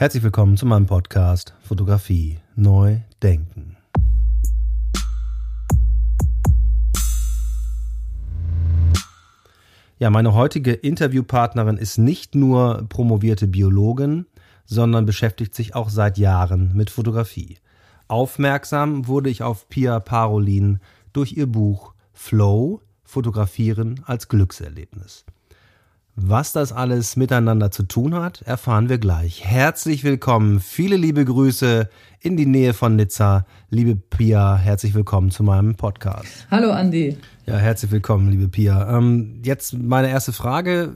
Herzlich willkommen zu meinem Podcast Fotografie neu denken. Ja, meine heutige Interviewpartnerin ist nicht nur promovierte Biologin, sondern beschäftigt sich auch seit Jahren mit Fotografie. Aufmerksam wurde ich auf Pia Parolin durch ihr Buch Flow Fotografieren als Glückserlebnis. Was das alles miteinander zu tun hat, erfahren wir gleich. Herzlich willkommen, viele liebe Grüße in die Nähe von Nizza. Liebe Pia, herzlich willkommen zu meinem Podcast. Hallo Andi. Ja, herzlich willkommen, liebe Pia. Ähm, jetzt meine erste Frage.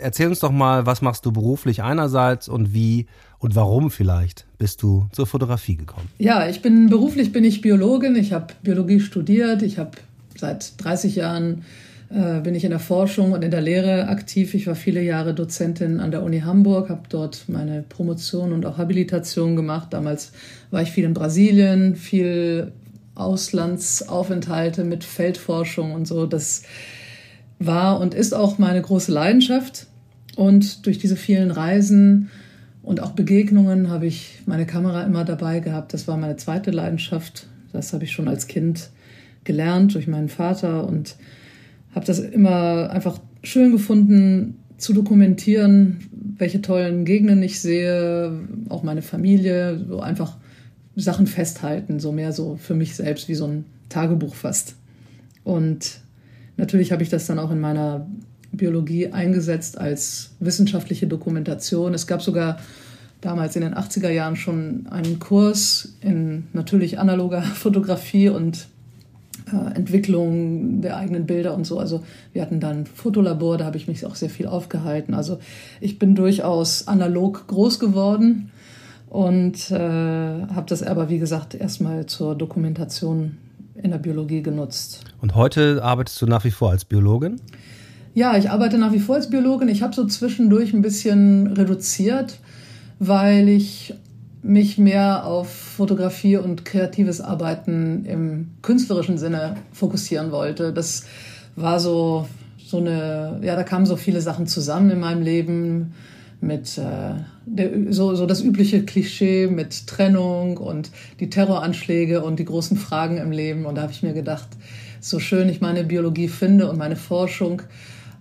Erzähl uns doch mal, was machst du beruflich einerseits und wie und warum vielleicht bist du zur Fotografie gekommen? Ja, ich bin beruflich bin ich Biologin. Ich habe Biologie studiert. Ich habe seit 30 Jahren äh, bin ich in der Forschung und in der Lehre aktiv. Ich war viele Jahre Dozentin an der Uni Hamburg, habe dort meine Promotion und auch Habilitation gemacht. Damals war ich viel in Brasilien, viel Auslandsaufenthalte mit Feldforschung und so. Das war und ist auch meine große Leidenschaft. Und durch diese vielen Reisen und auch Begegnungen habe ich meine Kamera immer dabei gehabt. Das war meine zweite Leidenschaft. Das habe ich schon als Kind gelernt durch meinen Vater und habe das immer einfach schön gefunden zu dokumentieren, welche tollen Gegenden ich sehe, auch meine Familie, so einfach Sachen festhalten, so mehr so für mich selbst wie so ein Tagebuch fast. Und natürlich habe ich das dann auch in meiner Biologie eingesetzt als wissenschaftliche Dokumentation. Es gab sogar damals in den 80er Jahren schon einen Kurs in natürlich analoger Fotografie und Entwicklung der eigenen Bilder und so. Also wir hatten dann ein Fotolabor, da habe ich mich auch sehr viel aufgehalten. Also ich bin durchaus analog groß geworden und äh, habe das aber, wie gesagt, erstmal zur Dokumentation in der Biologie genutzt. Und heute arbeitest du nach wie vor als Biologin? Ja, ich arbeite nach wie vor als Biologin. Ich habe so zwischendurch ein bisschen reduziert, weil ich mich mehr auf Fotografie und kreatives Arbeiten im künstlerischen Sinne fokussieren wollte. Das war so, so eine, ja, da kamen so viele Sachen zusammen in meinem Leben mit äh, der, so, so das übliche Klischee mit Trennung und die Terroranschläge und die großen Fragen im Leben. Und da habe ich mir gedacht, so schön ich meine Biologie finde und meine Forschung,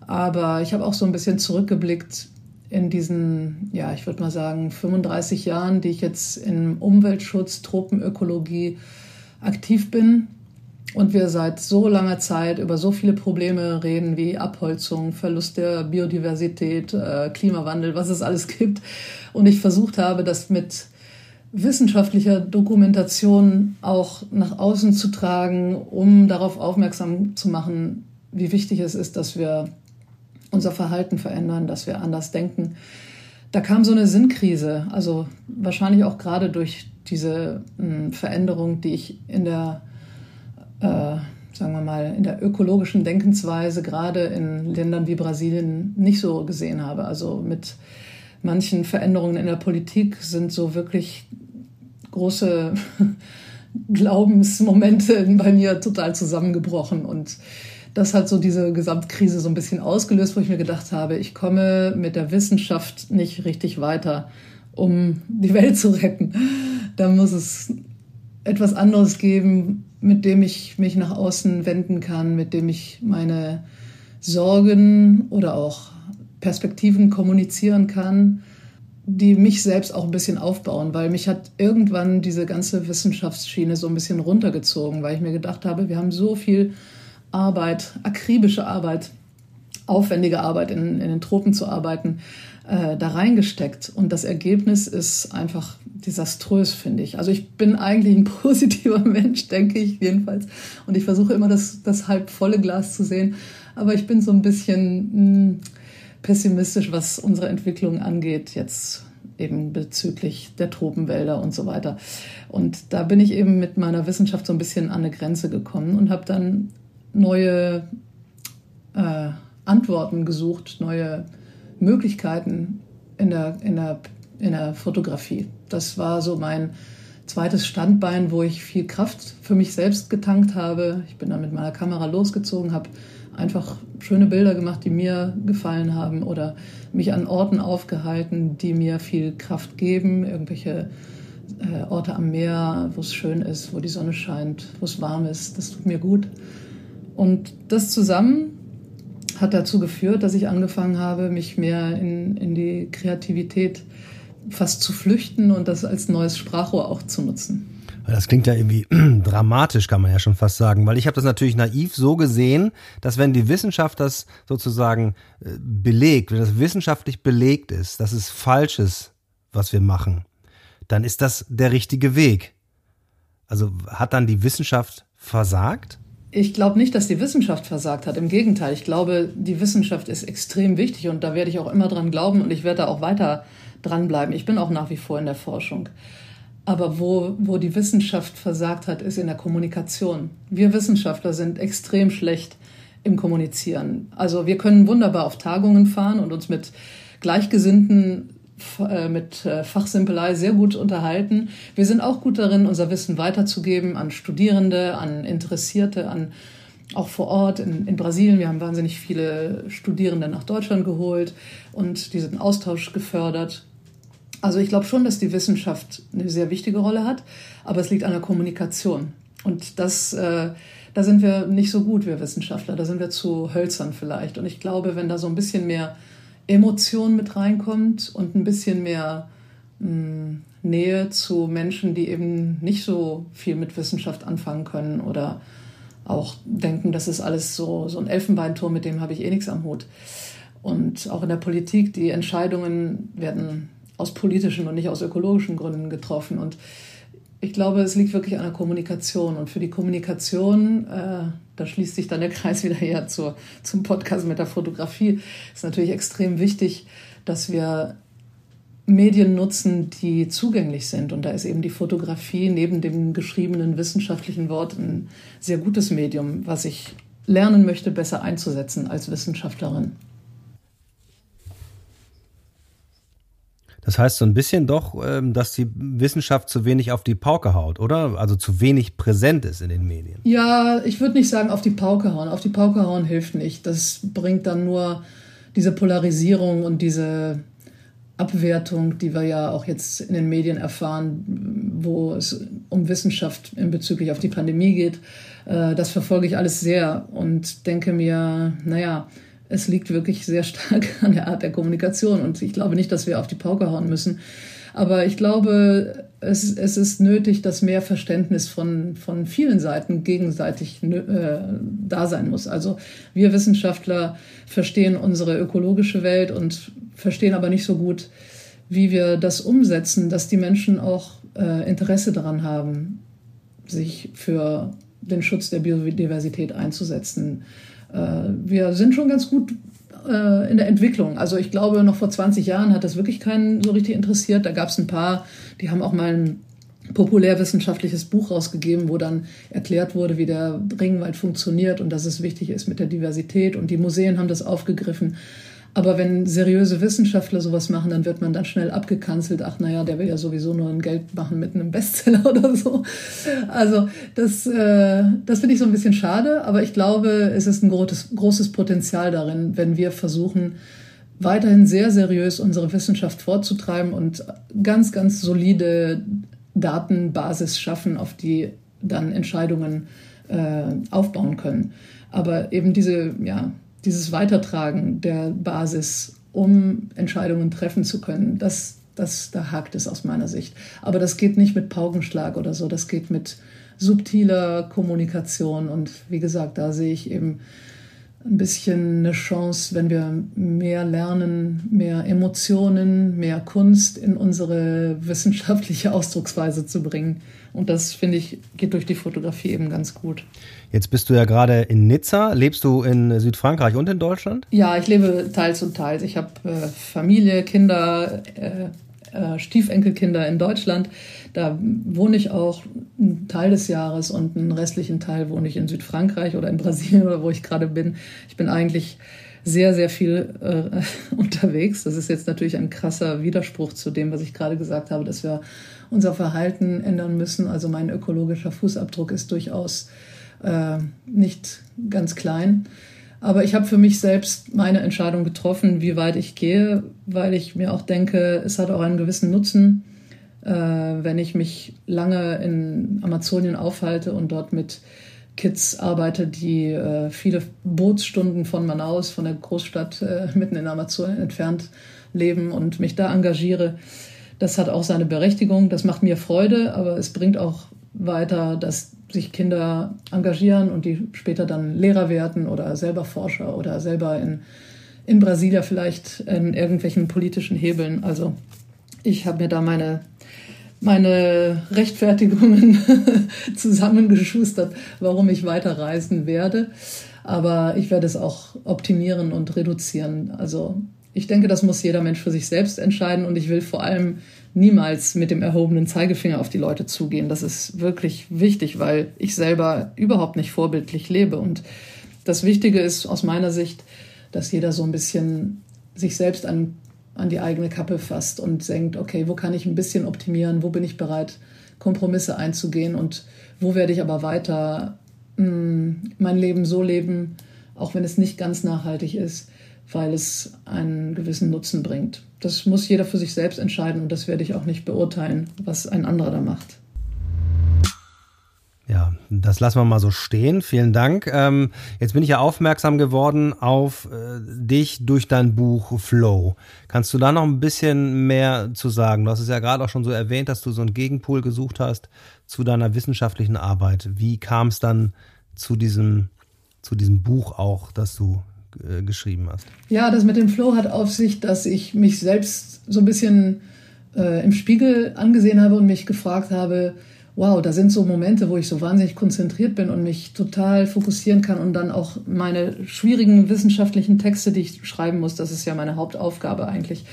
aber ich habe auch so ein bisschen zurückgeblickt in diesen, ja, ich würde mal sagen, 35 Jahren, die ich jetzt im Umweltschutz, Tropenökologie aktiv bin und wir seit so langer Zeit über so viele Probleme reden wie Abholzung, Verlust der Biodiversität, äh, Klimawandel, was es alles gibt. Und ich versucht habe, das mit wissenschaftlicher Dokumentation auch nach außen zu tragen, um darauf aufmerksam zu machen, wie wichtig es ist, dass wir unser Verhalten verändern, dass wir anders denken. Da kam so eine Sinnkrise, also wahrscheinlich auch gerade durch diese mh, hm, Veränderung, die ich in der, äh, sagen wir mal, in der ökologischen Denkensweise gerade in Ländern wie Brasilien nicht so gesehen habe. Also mit manchen Veränderungen in der Politik sind so wirklich große Glaubensmomente bei mir total zusammengebrochen und das hat so diese Gesamtkrise so ein bisschen ausgelöst, wo ich mir gedacht habe, ich komme mit der Wissenschaft nicht richtig weiter, um die Welt zu retten. Da muss es etwas anderes geben, mit dem ich mich nach außen wenden kann, mit dem ich meine Sorgen oder auch Perspektiven kommunizieren kann, die mich selbst auch ein bisschen aufbauen, weil mich hat irgendwann diese ganze Wissenschaftsschiene so ein bisschen runtergezogen, weil ich mir gedacht habe, wir haben so viel Arbeit, akribische Arbeit, aufwendige Arbeit in, in den Tropen zu arbeiten, äh, da reingesteckt. Und das Ergebnis ist einfach desaströs, finde ich. Also ich bin eigentlich ein positiver Mensch, denke ich jedenfalls. Und ich versuche immer das, das halb volle Glas zu sehen. Aber ich bin so ein bisschen mh, hm, pessimistisch, was unsere Entwicklung angeht, jetzt eben bezüglich der Tropenwälder und so weiter. Und da bin ich eben mit meiner Wissenschaft so ein bisschen an eine Grenze gekommen und habe dann neue äh, Antworten gesucht, neue Möglichkeiten in der, in, der, in der Fotografie. Das war so mein zweites Standbein, wo ich viel Kraft für mich selbst getankt habe. Ich bin dann mit meiner Kamera losgezogen, habe einfach schöne Bilder gemacht, die mir gefallen haben oder mich an Orten aufgehalten, die mir viel Kraft geben, irgendwelche äh, Orte am Meer, wo es schön ist, wo die Sonne scheint, wo es warm ist. Das tut mir gut. Und das zusammen hat dazu geführt, dass ich angefangen habe, mich mehr in, in die Kreativität fast zu flüchten und das als neues Sprachrohr auch zu nutzen. Das klingt ja irgendwie dramatisch, kann man ja schon fast sagen, weil ich habe das natürlich naiv so gesehen, dass wenn die Wissenschaft das sozusagen äh, belegt, wenn das wissenschaftlich belegt ist, dass es falsch ist, was wir machen, dann ist das der richtige Weg. Also hat dann die Wissenschaft versagt? Ich glaube nicht, dass die Wissenschaft versagt hat. Im Gegenteil, ich glaube, die Wissenschaft ist extrem wichtig und da werde ich auch immer dran glauben und ich werde da auch weiter dranbleiben. Ich bin auch nach wie vor in der Forschung. Aber wo, wo die Wissenschaft versagt hat, ist in der Kommunikation. Wir Wissenschaftler sind extrem schlecht im Kommunizieren. Also wir können wunderbar auf Tagungen fahren und uns mit Gleichgesinnten mit äh, Fachsimpelei sehr gut unterhalten. Wir sind auch gut darin, unser Wissen weiterzugeben an Studierende, an Interessierte, an auch vor Ort in, in Brasilien. Wir haben wahnsinnig viele Studierende nach Deutschland geholt und diesen Austausch gefördert. Also ich glaube schon, dass die Wissenschaft eine sehr wichtige Rolle hat, aber es liegt an der Kommunikation. Und das, äh, da sind wir nicht so gut, wir Wissenschaftler. Da sind wir zu hölzern vielleicht. Und ich glaube, wenn da so ein bisschen mehr Emotion mit reinkommt und ein bisschen mehr mh, hm, Nähe zu Menschen, die eben nicht so viel mit Wissenschaft anfangen können oder auch denken, das ist alles so, so ein Elfenbeinturm, mit dem habe ich eh nichts am Hut. Und auch in der Politik, die Entscheidungen werden aus politischen und nicht aus ökologischen Gründen getroffen. Und ich glaube, es liegt wirklich an der Kommunikation. Und für die Kommunikation, äh, da schließt sich dann der Kreis wieder her zur, zum Podcast mit der Fotografie, ist natürlich extrem wichtig, dass wir Medien nutzen, die zugänglich sind. Und da ist eben die Fotografie neben dem geschriebenen wissenschaftlichen Wort ein sehr gutes Medium, was ich lernen möchte, besser einzusetzen als Wissenschaftlerin. Das heißt so ein bisschen doch, ähm, dass die Wissenschaft zu wenig auf die Pauke haut, oder? Also zu wenig präsent ist in den Medien. Ja, ich würde nicht sagen auf die Pauke hauen. Auf die Pauke hauen hilft nicht. Das bringt dann nur diese Polarisierung und diese Abwertung, die wir ja auch jetzt in den Medien erfahren, wo es um Wissenschaft in bezüglich auf die Pandemie geht. Äh, das verfolge ich alles sehr und denke mir, naja, es liegt wirklich sehr stark an der Art der Kommunikation. Und ich glaube nicht, dass wir auf die Pauke hauen müssen. Aber ich glaube, es, es ist nötig, dass mehr Verständnis von, von vielen Seiten gegenseitig äh, da sein muss. Also wir Wissenschaftler verstehen unsere ökologische Welt und verstehen aber nicht so gut, wie wir das umsetzen, dass die Menschen auch äh, Interesse daran haben, sich für den Schutz der Biodiversität einzusetzen. Äh, wir sind schon ganz gut äh, in der Entwicklung. Also ich glaube, noch vor 20 Jahren hat das wirklich keinen so richtig interessiert. Da gab es ein paar, die haben auch mal ein populärwissenschaftliches Buch rausgegeben, wo dann erklärt wurde, wie der Regenwald funktioniert und dass es wichtig ist mit der Diversität. Und die Museen haben das aufgegriffen. Aber wenn seriöse Wissenschaftler sowas machen, dann wird man dann schnell abgekanzelt. Ach, naja, der will ja sowieso nur ein Geld machen mit einem Bestseller oder so. Also, das, äh, das finde ich so ein bisschen schade. Aber ich glaube, es ist ein großes, großes Potenzial darin, wenn wir versuchen, weiterhin sehr seriös unsere Wissenschaft vorzutreiben und ganz, ganz solide Datenbasis schaffen, auf die dann Entscheidungen äh, aufbauen können. Aber eben diese, ja, dieses Weitertragen der Basis, um Entscheidungen treffen zu können, das, das, da hakt es aus meiner Sicht. Aber das geht nicht mit Paukenschlag oder so, das geht mit subtiler Kommunikation. Und wie gesagt, da sehe ich eben ein bisschen eine Chance, wenn wir mehr lernen, mehr Emotionen, mehr Kunst in unsere wissenschaftliche Ausdrucksweise zu bringen. Und das, finde ich, geht durch die Fotografie eben ganz gut. Jetzt bist du ja gerade in Nizza. Lebst du in Südfrankreich und in Deutschland? Ja, ich lebe teils und teils. Ich habe äh, Familie, Kinder, äh, äh, Stiefenkelkinder in Deutschland. Da wohne ich auch einen Teil des Jahres und einen restlichen Teil wohne ich in Südfrankreich oder in Brasilien oder wo ich gerade bin. Ich bin eigentlich sehr, sehr viel äh, unterwegs. Das ist jetzt natürlich ein krasser Widerspruch zu dem, was ich gerade gesagt habe, dass wir unser Verhalten ändern müssen. Also mein ökologischer Fußabdruck ist durchaus äh, nicht ganz klein. Aber ich habe für mich selbst meine Entscheidung getroffen, wie weit ich gehe, weil ich mir auch denke, es hat auch einen gewissen Nutzen, äh, wenn ich mich lange in Amazonien aufhalte und dort mit Kids arbeite, die äh, viele Bootsstunden von Manaus, von der Großstadt äh, mitten in Amazonien entfernt leben und mich da engagiere. Das hat auch seine Berechtigung, das macht mir Freude, aber es bringt auch weiter, dass sich Kinder engagieren und die später dann Lehrer werden oder selber Forscher oder selber in, in Brasilia vielleicht in irgendwelchen politischen Hebeln. Also ich habe mir da meine, meine Rechtfertigungen zusammengeschustert, warum ich weiterreisen werde. Aber ich werde es auch optimieren und reduzieren. Also ich denke, das muss jeder Mensch für sich selbst entscheiden und ich will vor allem niemals mit dem erhobenen Zeigefinger auf die Leute zugehen. Das ist wirklich wichtig, weil ich selber überhaupt nicht vorbildlich lebe. Und das Wichtige ist aus meiner Sicht, dass jeder so ein bisschen sich selbst an, an die eigene Kappe fasst und denkt, okay, wo kann ich ein bisschen optimieren, wo bin ich bereit, Kompromisse einzugehen und wo werde ich aber weiter mh, hm, mein Leben so leben, auch wenn es nicht ganz nachhaltig ist, weil es einen gewissen Nutzen bringt. Das muss jeder für sich selbst entscheiden und das werde ich auch nicht beurteilen, was ein anderer da macht. Ja, das lassen wir mal so stehen. Vielen Dank. Ähm, jetzt bin ich ja aufmerksam geworden auf äh, dich durch dein Buch Flow. Kannst du da noch ein bisschen mehr zu sagen? Du hast es ja gerade auch schon so erwähnt, dass du so einen Gegenpol gesucht hast zu deiner wissenschaftlichen Arbeit. Wie kam es dann zu diesem, zu diesem Buch auch, das du äh, geschrieben hast. Ja, das mit dem Flow hat auf sich, dass ich mich selbst so ein bisschen äh, im Spiegel angesehen habe und mich gefragt habe, wow, da sind so Momente, wo ich so wahnsinnig konzentriert bin und mich total fokussieren kann und dann auch meine schwierigen wissenschaftlichen Texte, die ich schreiben muss, das ist ja meine Hauptaufgabe eigentlich.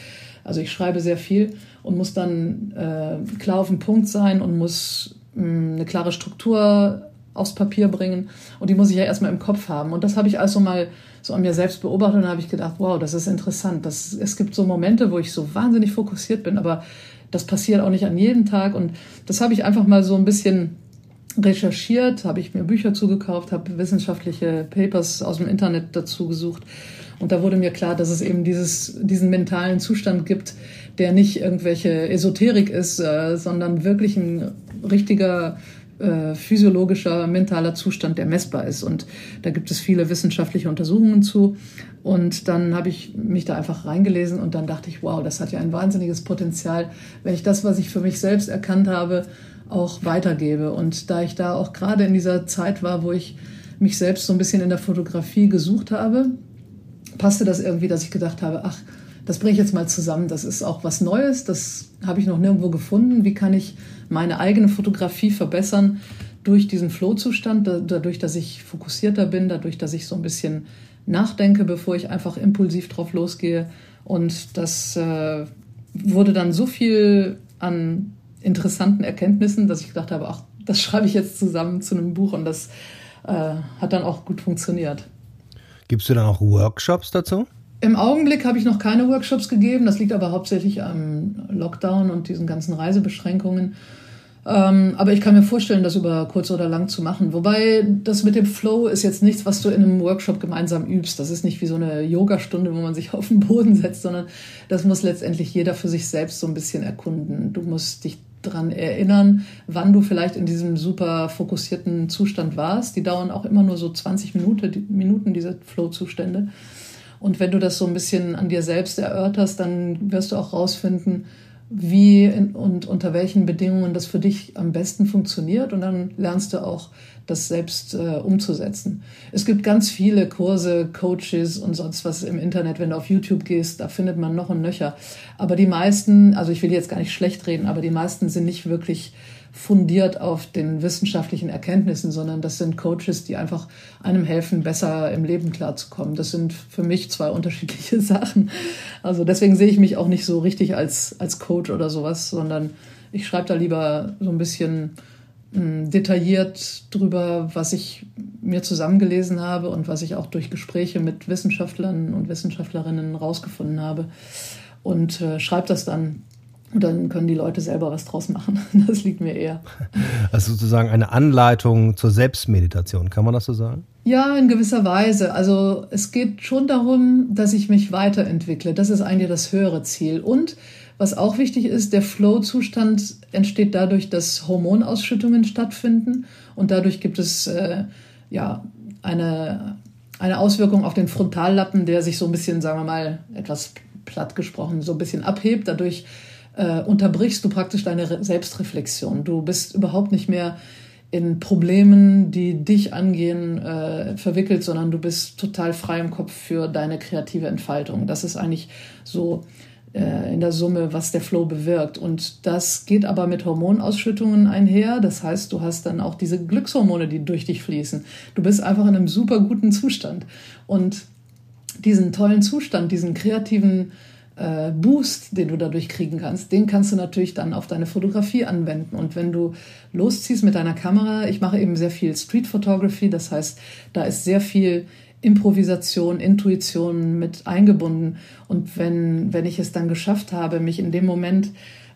Also ich schreibe sehr viel und muss dann äh, klar auf den Punkt sein und muss mh, mm, eine klare Struktur aufs Papier bringen und die muss ich ja erstmal im Kopf haben. Und das habe ich also mal so an mir selbst beobachtet und habe ich gedacht, wow, das ist interessant. Das, es gibt so Momente, wo ich so wahnsinnig fokussiert bin, aber das passiert auch nicht an jedem Tag. Und das habe ich einfach mal so ein bisschen recherchiert, habe ich mir Bücher zugekauft, habe wissenschaftliche Papers aus dem Internet dazu gesucht. Und da wurde mir klar, dass es eben dieses, diesen mentalen Zustand gibt, der nicht irgendwelche Esoterik ist, äh, sondern wirklich ein richtiger äh, physiologischer, mentaler Zustand, der messbar ist. Und da gibt es viele wissenschaftliche Untersuchungen zu. Und dann habe ich mich da einfach reingelesen und dann dachte ich, wow, das hat ja ein wahnsinniges Potenzial, wenn ich das, was ich für mich selbst erkannt habe, auch weitergebe. Und da ich da auch gerade in dieser Zeit war, wo ich mich selbst so ein bisschen in der Fotografie gesucht habe, passte das irgendwie, dass ich gedacht habe, ach, das bringe ich jetzt mal zusammen. Das ist auch was Neues, das habe ich noch nirgendwo gefunden. Wie kann ich meine eigene Fotografie verbessern durch diesen Flow-Zustand, dadurch, dass ich fokussierter bin, dadurch, dass ich so ein bisschen nachdenke, bevor ich einfach impulsiv drauf losgehe. Und das äh, wurde dann so viel an interessanten Erkenntnissen, dass ich gedacht habe, ach, das schreibe ich jetzt zusammen zu einem Buch und das äh, hat dann auch gut funktioniert. Gibst du dann auch Workshops dazu? Im Augenblick habe ich noch keine Workshops gegeben. Das liegt aber hauptsächlich am Lockdown und diesen ganzen Reisebeschränkungen. Ähm, aber ich kann mir vorstellen, das über kurz oder lang zu machen. Wobei das mit dem Flow ist jetzt nichts, was du in einem Workshop gemeinsam übst. Das ist nicht wie so eine Yogastunde, wo man sich auf den Boden setzt, sondern das muss letztendlich jeder für sich selbst so ein bisschen erkunden. Du musst dich daran erinnern, wann du vielleicht in diesem super fokussierten Zustand warst. Die dauern auch immer nur so 20 Minuten, Minuten diese Flow-Zustände. Und wenn du das so ein bisschen an dir selbst erörterst, dann wirst du auch rausfinden, wie und unter welchen Bedingungen das für dich am besten funktioniert. Und dann lernst du auch, das selbst äh, umzusetzen. Es gibt ganz viele Kurse, Coaches und sonst was im Internet. Wenn du auf YouTube gehst, da findet man noch und nöcher. Aber die meisten, also ich will jetzt gar nicht schlecht reden, aber die meisten sind nicht wirklich fundiert auf den wissenschaftlichen Erkenntnissen, sondern das sind Coaches, die einfach einem helfen, besser im Leben klarzukommen. Das sind für mich zwei unterschiedliche Sachen. Also deswegen sehe ich mich auch nicht so richtig als, als Coach oder sowas, sondern ich schreibe da lieber so ein bisschen hm, detailliert drüber, was ich mir zusammengelesen habe und was ich auch durch Gespräche mit Wissenschaftlern und Wissenschaftlerinnen rausgefunden habe und äh, schreibe das dann Und dann können die Leute selber was draus machen. Das liegt mir eher. Also sozusagen eine Anleitung zur Selbstmeditation, kann man das so sagen? Ja, in gewisser Weise. Also es geht schon darum, dass ich mich weiterentwickle. Das ist eigentlich das höhere Ziel. Und was auch wichtig ist, der Flow-Zustand entsteht dadurch, dass Hormonausschüttungen stattfinden. Und dadurch gibt es äh, ja eine, eine Auswirkung auf den Frontallappen, der sich so ein bisschen, sagen wir mal, etwas platt gesprochen, so ein bisschen abhebt. Dadurch äh, unterbrichst du praktisch deine Selbstreflexion. Du bist überhaupt nicht mehr in Problemen, die dich angehen, äh, verwickelt, sondern du bist total frei im Kopf für deine kreative Entfaltung. Das ist eigentlich so äh, in der Summe, was der Flow bewirkt. Und das geht aber mit Hormonausschüttungen einher. Das heißt, du hast dann auch diese Glückshormone, die durch dich fließen. Du bist einfach in einem super guten Zustand. Und diesen tollen Zustand, diesen kreativen äh, Boost, den du dadurch kriegen kannst, den kannst du natürlich dann auf deine Fotografie anwenden. Und wenn du losziehst mit deiner Kamera, ich mache eben sehr viel Street Photography, das heißt, da ist sehr viel Improvisation, Intuition mit eingebunden. Und wenn, wenn ich es dann geschafft habe, mich in dem Moment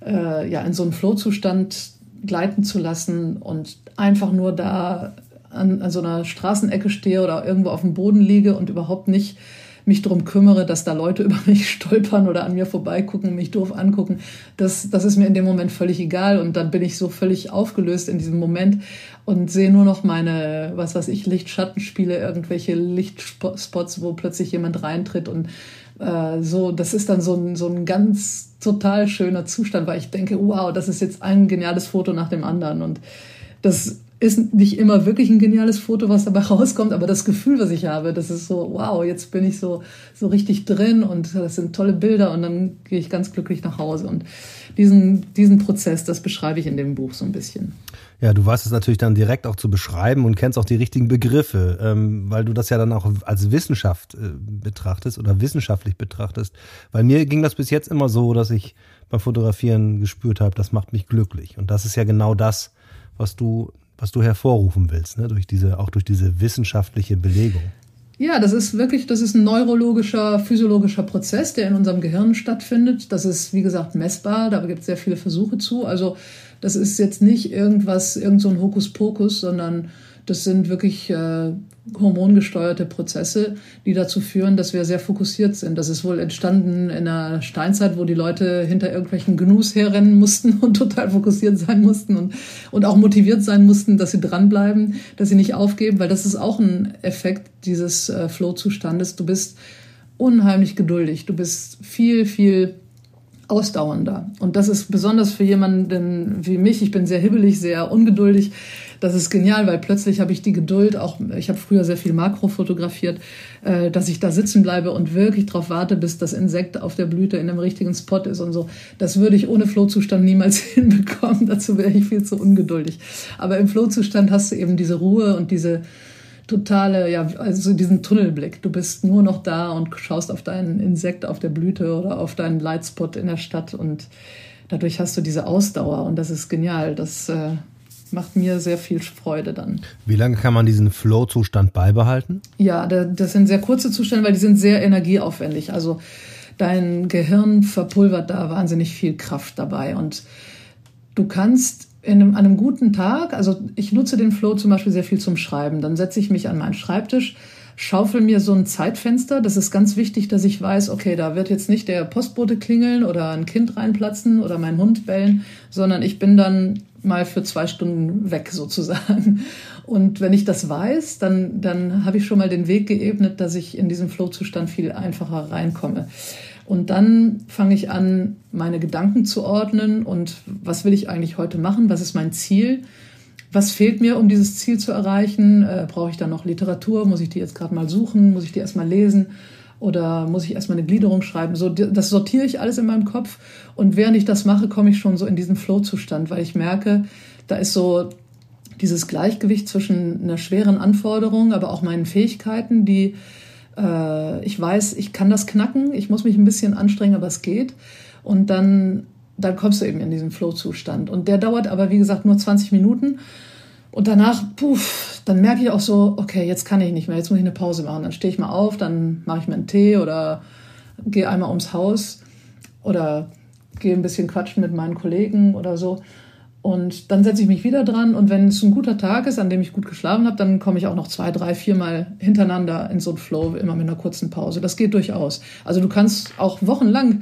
äh, ja in so einen Flow-Zustand gleiten zu lassen und einfach nur da an, an so einer Straßenecke stehe oder irgendwo auf dem Boden liege und überhaupt nicht mich darum kümmere, dass da Leute über mich stolpern oder an mir vorbeigucken, mich doof angucken. Das, das ist mir in dem Moment völlig egal. Und dann bin ich so völlig aufgelöst in diesem Moment und sehe nur noch meine, was weiß ich, Lichtschattenspiele, irgendwelche Lichtspots, wo plötzlich jemand reintritt und äh, so, das ist dann so ein, so ein ganz total schöner Zustand, weil ich denke, wow, das ist jetzt ein geniales Foto nach dem anderen und das ist nicht immer wirklich ein geniales Foto, was dabei rauskommt, aber das Gefühl, was ich habe, das ist so, wow, jetzt bin ich so, so richtig drin und das sind tolle Bilder und dann gehe ich ganz glücklich nach Hause. Und diesen, diesen Prozess, das beschreibe ich in dem Buch so ein bisschen. Ja, du weißt es natürlich dann direkt auch zu beschreiben und kennst auch die richtigen Begriffe, ähm, weil du das ja dann auch als Wissenschaft äh, betrachtest oder wissenschaftlich betrachtest. Bei mir ging das bis jetzt immer so, dass ich beim Fotografieren gespürt habe, das macht mich glücklich. Und das ist ja genau das, was du was du hervorrufen willst, ne? durch diese, auch durch diese wissenschaftliche Belegung. Ja, das ist wirklich, das ist ein neurologischer, physiologischer Prozess, der in unserem Gehirn stattfindet. Das ist, wie gesagt, messbar, da gibt es sehr viele Versuche zu. Also das ist jetzt nicht irgendwas, irgend so ein Hokuspokus, sondern das sind wirklich äh, hormongesteuerte Prozesse, die dazu führen, dass wir sehr fokussiert sind. Das ist wohl entstanden in der Steinzeit, wo die Leute hinter irgendwelchen Gnus herrennen mussten und total fokussiert sein mussten und, und auch motiviert sein mussten, dass sie dranbleiben, dass sie nicht aufgeben, weil das ist auch ein Effekt dieses äh, Flow-Zustandes. Du bist unheimlich geduldig. Du bist viel, viel ausdauernder. Und das ist besonders für jemanden wie mich, ich bin sehr hibbelig, sehr ungeduldig, das ist genial, weil plötzlich habe ich die Geduld, auch ich habe früher sehr viel Makro fotografiert, äh, dass ich da sitzen bleibe und wirklich darauf warte, bis das Insekt auf der Blüte in einem richtigen Spot ist und so. Das würde ich ohne Flow-Zustand niemals hinbekommen. Dazu wäre ich viel zu ungeduldig. Aber im Flow-Zustand hast du eben diese Ruhe und diese totale, ja, also diesen Tunnelblick. Du bist nur noch da und schaust auf deinen Insekt auf der Blüte oder auf deinen Lightspot in der Stadt und dadurch hast du diese Ausdauer und das ist genial. Das äh, macht mir sehr viel Freude dann. Wie lange kann man diesen Flow-Zustand beibehalten? Ja, das sind sehr kurze Zustände, weil die sind sehr energieaufwendig. Also dein Gehirn verpulvert da wahnsinnig viel Kraft dabei. Und du kannst in einem, an einem guten Tag, also ich nutze den Flow zum Beispiel sehr viel zum Schreiben. Dann setze ich mich an meinen Schreibtisch, schaufel mir so ein Zeitfenster. Das ist ganz wichtig, dass ich weiß, okay, da wird jetzt nicht der Postbote klingeln oder ein Kind reinplatzen oder mein Hund bellen, sondern ich bin dann mal für zwei Stunden weg sozusagen. Und wenn ich das weiß, dann, dann habe ich schon mal den Weg geebnet, dass ich in diesen Flow-Zustand viel einfacher reinkomme. Und dann fange ich an, meine Gedanken zu ordnen und was will ich eigentlich heute machen? Was ist mein Ziel? Was fehlt mir, um dieses Ziel zu erreichen? Äh, Brauche ich da noch Literatur? Muss ich die jetzt gerade mal suchen? Muss ich die erstmal lesen? Oder muss ich erstmal eine Gliederung schreiben? So, das sortiere ich alles in meinem Kopf. Und während ich das mache, komme ich schon so in diesen Flow-Zustand, weil ich merke, da ist so dieses Gleichgewicht zwischen einer schweren Anforderung, aber auch meinen Fähigkeiten, die äh, ich weiß, ich kann das knacken, ich muss mich ein bisschen anstrengen, aber es geht. Und dann, dann kommst du eben in diesen Flow-Zustand. Und der dauert aber, wie gesagt, nur 20 Minuten. Und danach, puff, dann merke ich auch so, okay, jetzt kann ich nicht mehr, jetzt muss ich eine Pause machen. Dann stehe ich mal auf, dann mache ich mir einen Tee oder gehe einmal ums Haus oder gehe ein bisschen quatschen mit meinen Kollegen oder so. Und dann setze ich mich wieder dran und wenn es ein guter Tag ist, an dem ich gut geschlafen habe, dann komme ich auch noch zwei, drei, viermal hintereinander in so einen Flow, immer mit einer kurzen Pause. Das geht durchaus. Also du kannst auch wochenlang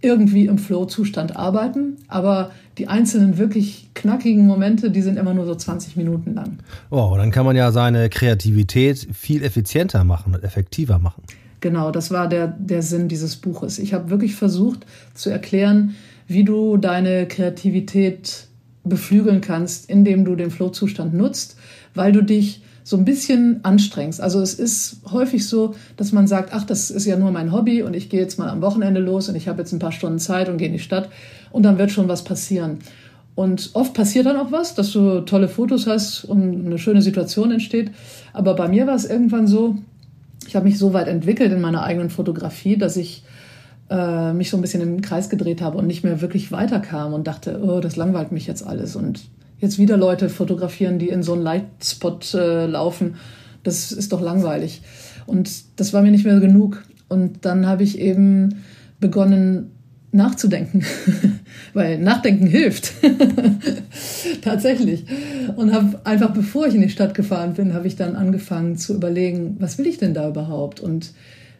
irgendwie im Flow-Zustand arbeiten, aber die einzelnen wirklich knackigen Momente, die sind immer nur so 20 Minuten lang. Oh, dann kann man ja seine Kreativität viel effizienter machen und effektiver machen. Genau, das war der, der Sinn dieses Buches. Ich habe wirklich versucht zu erklären, wie du deine Kreativität beflügeln kannst, indem du den Flow-Zustand nutzt, weil du dich so ein bisschen anstrengst. Also es ist häufig so, dass man sagt, ach, das ist ja nur mein Hobby und ich gehe jetzt mal am Wochenende los und ich habe jetzt ein paar Stunden Zeit und gehe in die Stadt und dann wird schon was passieren. Und oft passiert dann auch was, dass du tolle Fotos hast und eine schöne Situation entsteht. Aber bei mir war es irgendwann so, ich habe mich so weit entwickelt in meiner eigenen Fotografie, dass ich äh, mich so ein bisschen im Kreis gedreht habe und nicht mehr wirklich weiterkam und dachte, oh, das langweilt mich jetzt alles. Und jetzt wieder Leute fotografieren, die in so einen Lightspot äh, laufen. Das ist doch langweilig. Und das war mir nicht mehr genug. Und dann habe ich eben begonnen nachzudenken, weil Nachdenken hilft. Tatsächlich. Und habe einfach, bevor ich in die Stadt gefahren bin, habe ich dann angefangen zu überlegen, was will ich denn da überhaupt? Und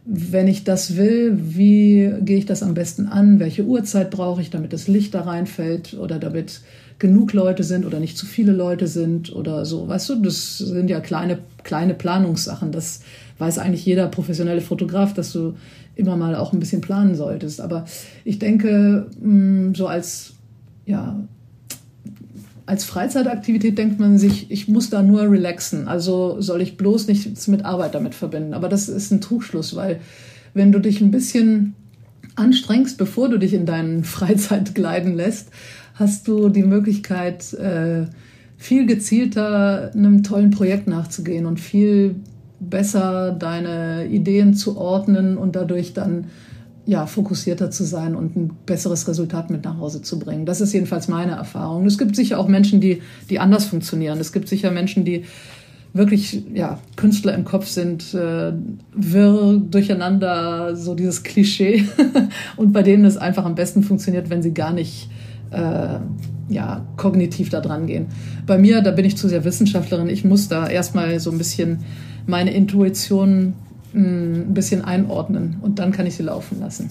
wenn ich das will, wie gehe ich das am besten an? Welche Uhrzeit brauche ich, damit das Licht da reinfällt oder damit genug Leute sind oder nicht zu viele Leute sind oder so. Weißt du, das sind ja kleine, kleine Planungssachen. Das weiß eigentlich jeder professionelle Fotograf, dass du immer mal auch ein bisschen planen solltest. Aber ich denke, mm, so als, ja, als Freizeitaktivität denkt man sich, ich muss da nur relaxen. Also soll ich bloß nichts mit Arbeit damit verbinden. Aber das ist ein Trugschluss, weil wenn du dich ein bisschen anstrengst, bevor du dich in deinen Freizeit gleiten lässt, hast du die Möglichkeit, äh, viel gezielter einem tollen Projekt nachzugehen und viel besser deine Ideen zu ordnen und dadurch dann ja, fokussierter zu sein und ein besseres Resultat mit nach Hause zu bringen. Das ist jedenfalls meine Erfahrung. Es gibt sicher auch Menschen, die, die anders funktionieren. Es gibt sicher Menschen, die wirklich ja, Künstler im Kopf sind, äh, wirr, durcheinander, so dieses Klischee. und bei denen es einfach am besten funktioniert, wenn sie gar nicht äh, ja, kognitiv da dran gehen. Bei mir, da bin ich zu sehr Wissenschaftlerin. Ich muss da erstmal so ein bisschen meine Intuition ein bisschen einordnen und dann kann ich sie laufen lassen.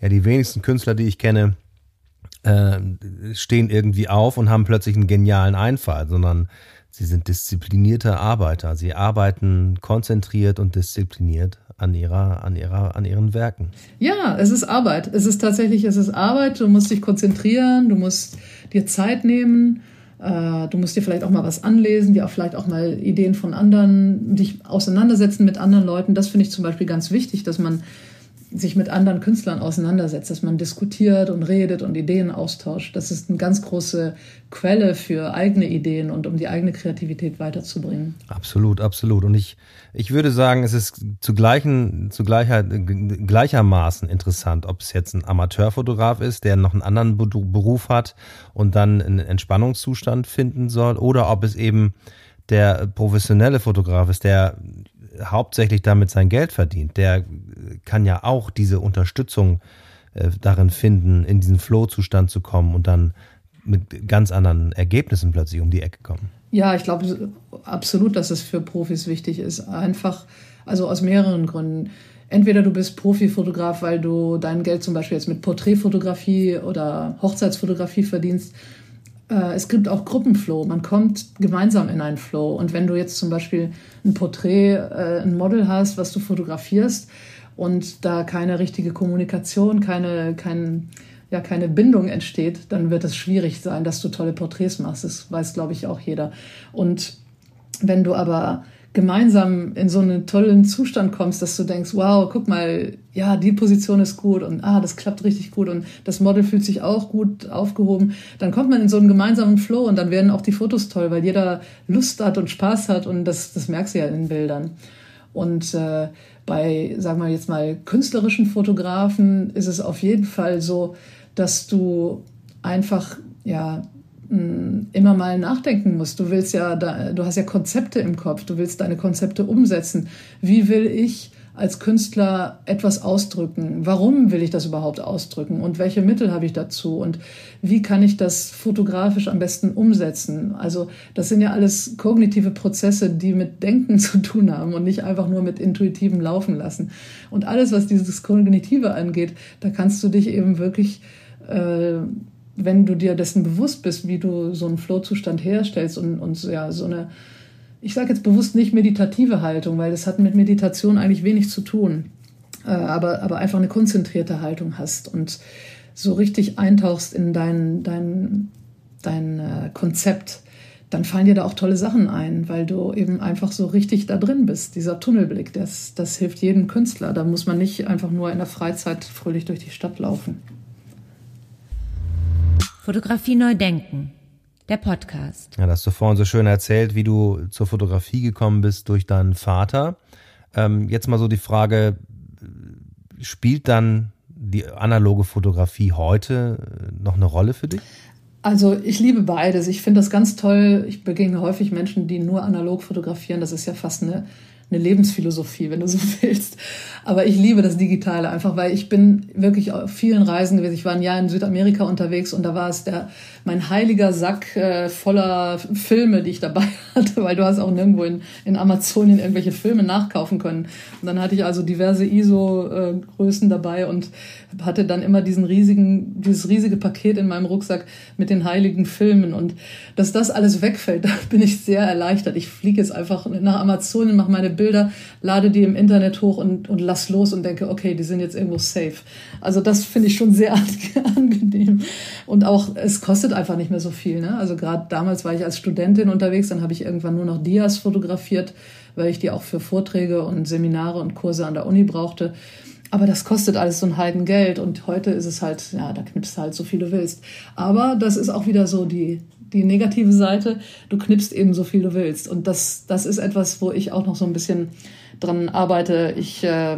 Ja, die wenigsten Künstler, die ich kenne, äh, stehen irgendwie auf und haben plötzlich einen genialen Einfall, sondern sie sind disziplinierte Arbeiter. Sie arbeiten konzentriert und diszipliniert an ihrer, an ihrer, an ihren Werken. Ja, es ist Arbeit. Es ist tatsächlich, es ist Arbeit. Du musst dich konzentrieren, du musst dir Zeit nehmen äh, du musst dir vielleicht auch mal was anlesen, dir auch vielleicht auch mal Ideen von anderen, dich auseinandersetzen mit anderen Leuten. Das finde ich zum Beispiel ganz wichtig, dass man sich mit anderen Künstlern auseinandersetzt, dass man diskutiert und redet und Ideen austauscht. Das ist eine ganz große Quelle für eigene Ideen und um die eigene Kreativität weiterzubringen. Absolut, absolut. Und ich, ich würde sagen, es ist zu, gleichen, zu gleicher, gleichermaßen interessant, ob es jetzt ein Amateurfotograf ist, der noch einen anderen Beruf hat und dann einen Entspannungszustand finden soll, oder ob es eben der professionelle Fotograf ist, der hauptsächlich damit sein Geld verdient, der kann ja auch diese Unterstützung äh, darin finden, in diesen Flow-Zustand zu kommen und dann mit ganz anderen Ergebnissen plötzlich um die Ecke kommen. Ja, ich glaube absolut, dass es für Profis wichtig ist. Einfach, also aus mehreren Gründen. Entweder du bist Profifotograf, weil du dein Geld zum Beispiel jetzt mit Porträtfotografie oder Hochzeitsfotografie verdienst es gibt auch Gruppenflow. Man kommt gemeinsam in einen Flow. Und wenn du jetzt zum Beispiel ein Porträt, äh, ein Model hast, was du fotografierst und da keine richtige Kommunikation, keine, kein, ja, keine Bindung entsteht, dann wird es schwierig sein, dass du tolle Porträts machst. Das weiß, glaube ich, auch jeder. Und wenn du aber gemeinsam in so einen tollen Zustand kommst, dass du denkst, wow, guck mal, ja, die Position ist gut und ah, das klappt richtig gut und das Model fühlt sich auch gut aufgehoben, dann kommt man in so einen gemeinsamen Flow und dann werden auch die Fotos toll, weil jeder Lust hat und Spaß hat und das, das merkst du ja in den Bildern. Und äh, bei, sagen wir jetzt mal, künstlerischen Fotografen ist es auf jeden Fall so, dass du einfach ja immer mal nachdenken musst. Du willst ja, du hast ja Konzepte im Kopf, du willst deine Konzepte umsetzen. Wie will ich als Künstler etwas ausdrücken. Warum will ich das überhaupt ausdrücken und welche Mittel habe ich dazu und wie kann ich das fotografisch am besten umsetzen? Also das sind ja alles kognitive Prozesse, die mit Denken zu tun haben und nicht einfach nur mit intuitivem Laufen lassen. Und alles, was dieses Kognitive angeht, da kannst du dich eben wirklich äh, wenn du dir dessen bewusst bist, wie du so einen Flow-Zustand herstellst und, und ja, so eine ich sage jetzt bewusst nicht meditative Haltung, weil das hat mit Meditation eigentlich wenig zu tun, äh, aber, aber einfach eine konzentrierte Haltung hast und so richtig eintauchst in dein, dein, dein äh, Konzept, dann fallen dir da auch tolle Sachen ein, weil du eben einfach so richtig da drin bist. Dieser Tunnelblick, das, das hilft jedem Künstler. Da muss man nicht einfach nur in der Freizeit fröhlich durch die Stadt laufen. Fotografie neu denken der Podcast. Ja, das hast du vorhin so schön erzählt, wie du zur Fotografie gekommen bist durch deinen Vater. Ähm, jetzt mal so die Frage, spielt dann die analoge Fotografie heute äh, noch eine Rolle für dich? Also ich liebe beides. Ich finde das ganz toll. Ich begegne häufig Menschen, die nur analog fotografieren. Das ist ja fast eine eine Lebensphilosophie, wenn du so willst. Aber ich liebe das Digitale einfach, weil ich bin wirklich auf vielen Reisen gewesen. Ich war ein Jahr in Südamerika unterwegs und da war es der, mein heiliger Sack äh, voller Filme, die ich dabei hatte, weil du hast auch nirgendwo in, in Amazonien irgendwelche Filme nachkaufen können. Und dann hatte ich also diverse ISO-Größen dabei und hatte dann immer diesen riesigen, dieses riesige Paket in meinem Rucksack mit den heiligen Filmen. Und dass das alles wegfällt, da bin ich sehr erleichtert. Ich fliege jetzt einfach nach Amazonien, mache meine Bilder, lade die im Internet hoch und, und lass los und denke, okay, die sind jetzt irgendwo safe. Also das finde ich schon sehr angenehm. Und auch, es kostet einfach nicht mehr so viel. Ne? Also gerade damals war ich als Studentin unterwegs, dann habe ich irgendwann nur noch Dias fotografiert, weil ich die auch für Vorträge und Seminare und Kurse an der Uni brauchte. Aber das kostet alles so ein Heidengeld und heute ist es halt, ja, da knippst du halt so viel du willst. Aber das ist auch wieder so die, die negative Seite. Du knippst eben so viel du willst. Und das, das ist etwas, wo ich auch noch so ein bisschen dran arbeite. Ich äh,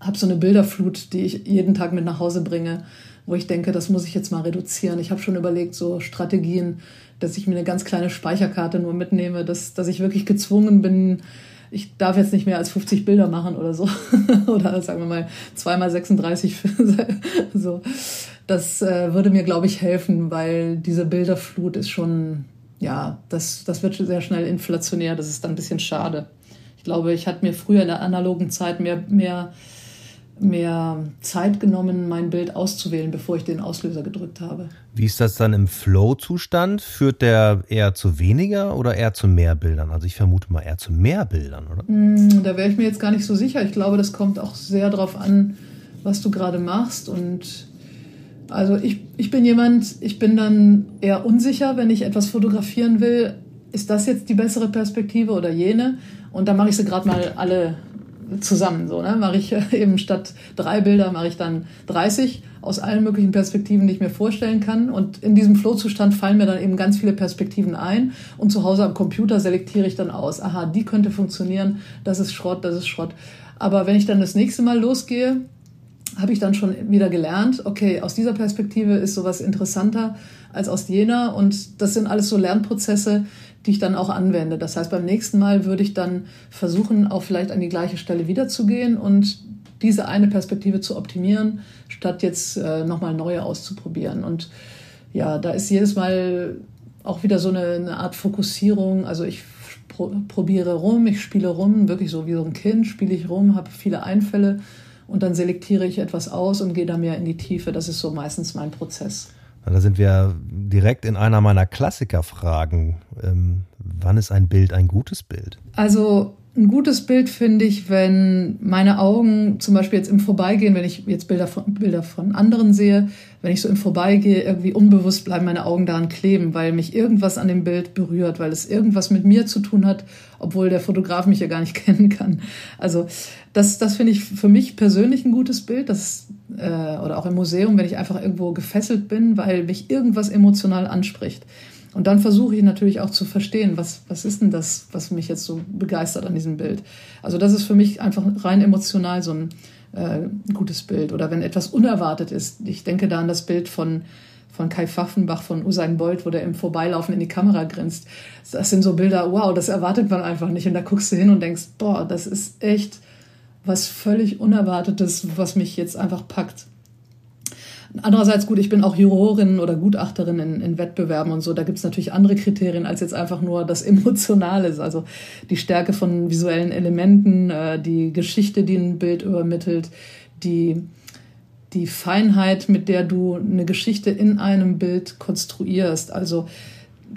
habe so eine Bilderflut, die ich jeden Tag mit nach Hause bringe, wo ich denke, das muss ich jetzt mal reduzieren. Ich habe schon überlegt, so Strategien, dass ich mir eine ganz kleine Speicherkarte nur mitnehme, dass, dass ich wirklich gezwungen bin, ich darf jetzt nicht mehr als 50 Bilder machen oder so. oder sagen wir mal zweimal 36. so. Das äh, würde mir, glaube ich, helfen, weil diese Bilderflut ist schon, ja, das, das wird sehr schnell inflationär. Das ist dann ein bisschen schade. Ich glaube, ich hatte mir früher in der analogen Zeit mehr, mehr mehr Zeit genommen, mein Bild auszuwählen, bevor ich den Auslöser gedrückt habe. Wie ist das dann im Flow-Zustand? Führt der eher zu weniger oder eher zu mehr Bildern? Also ich vermute mal eher zu mehr Bildern, oder? Mm, da wäre ich mir jetzt gar nicht so sicher. Ich glaube, das kommt auch sehr darauf an, was du gerade machst. Und also ich, ich bin jemand, ich bin dann eher unsicher, wenn ich etwas fotografieren will. Ist das jetzt die bessere Perspektive oder jene? Und dann mache ich sie gerade mal alle zusammen. So, ne? Mache ich eben statt drei Bilder, mache ich dann 30 aus allen möglichen Perspektiven, die ich mir vorstellen kann. Und in diesem Flow-Zustand fallen mir dann eben ganz viele Perspektiven ein. Und zu Hause am Computer selektiere ich dann aus. Aha, die könnte funktionieren, das ist Schrott, das ist Schrott. Aber wenn ich dann das nächste Mal losgehe, habe ich dann schon wieder gelernt, okay, aus dieser Perspektive ist sowas interessanter als aus jener. Und das sind alles so Lernprozesse, die ich dann auch anwende. Das heißt, beim nächsten Mal würde ich dann versuchen, auch vielleicht an die gleiche Stelle wiederzugehen und diese eine Perspektive zu optimieren, statt jetzt äh, nochmal neue auszuprobieren. Und ja, da ist jedes Mal auch wieder so eine, eine Art Fokussierung. Also ich pro, probiere rum, ich spiele rum, wirklich so wie so ein Kind spiele ich rum, habe viele Einfälle und dann selektiere ich etwas aus und gehe da mehr in die Tiefe. Das ist so meistens mein Prozess. Da sind wir direkt in einer meiner Klassikerfragen. Ähm, wann ist ein Bild ein gutes Bild? Also ein gutes Bild finde ich, wenn meine Augen zum Beispiel jetzt im Vorbeigehen, wenn ich jetzt Bilder von, Bilder von anderen sehe, wenn ich so im Vorbeigehen irgendwie unbewusst bleiben meine Augen daran kleben, weil mich irgendwas an dem Bild berührt, weil es irgendwas mit mir zu tun hat, obwohl der Fotograf mich ja gar nicht kennen kann. Also das, das finde ich für mich persönlich ein gutes Bild. Das, äh, oder auch im Museum, wenn ich einfach irgendwo gefesselt bin, weil mich irgendwas emotional anspricht. Und dann versuche ich natürlich auch zu verstehen, was, was ist denn das, was mich jetzt so begeistert an diesem Bild. Also das ist für mich einfach rein emotional so ein äh, gutes Bild. Oder wenn etwas unerwartet ist. Ich denke da an das Bild von, von Kai Pfaffenbach von Usain Bolt, wo der im Vorbeilaufen in die Kamera grinst. Das sind so Bilder, wow, das erwartet man einfach nicht. Und da guckst du hin und denkst, boah, das ist echt was völlig Unerwartetes, was mich jetzt einfach packt. Andererseits gut, ich bin auch Jurorin oder Gutachterin in, in Wettbewerben und so. Da gibt es natürlich andere Kriterien als jetzt einfach nur das Emotionale, also die Stärke von visuellen Elementen, äh, die Geschichte, die ein Bild übermittelt, die, die Feinheit, mit der du eine Geschichte in einem Bild konstruierst. Also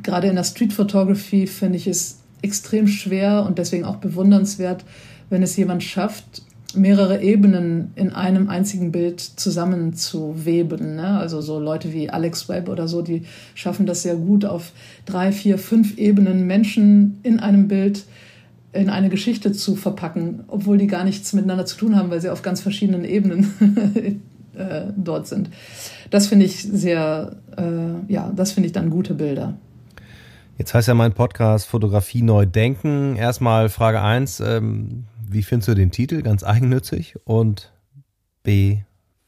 gerade in der Street Photography finde ich es extrem schwer und deswegen auch bewundernswert, wenn es jemand schafft, mehrere Ebenen in einem einzigen Bild zusammenzuweben. Ne? Also so Leute wie Alex Webb oder so, die schaffen das sehr gut, auf drei, vier, fünf Ebenen Menschen in einem Bild in eine Geschichte zu verpacken, obwohl die gar nichts miteinander zu tun haben, weil sie auf ganz verschiedenen Ebenen äh, dort sind. Das finde ich sehr, äh, ja, das finde ich dann gute Bilder. Jetzt heißt ja mein Podcast Fotografie neu denken. Erstmal Frage eins. Ähm wie findest du den Titel? Ganz eigennützig. Und B,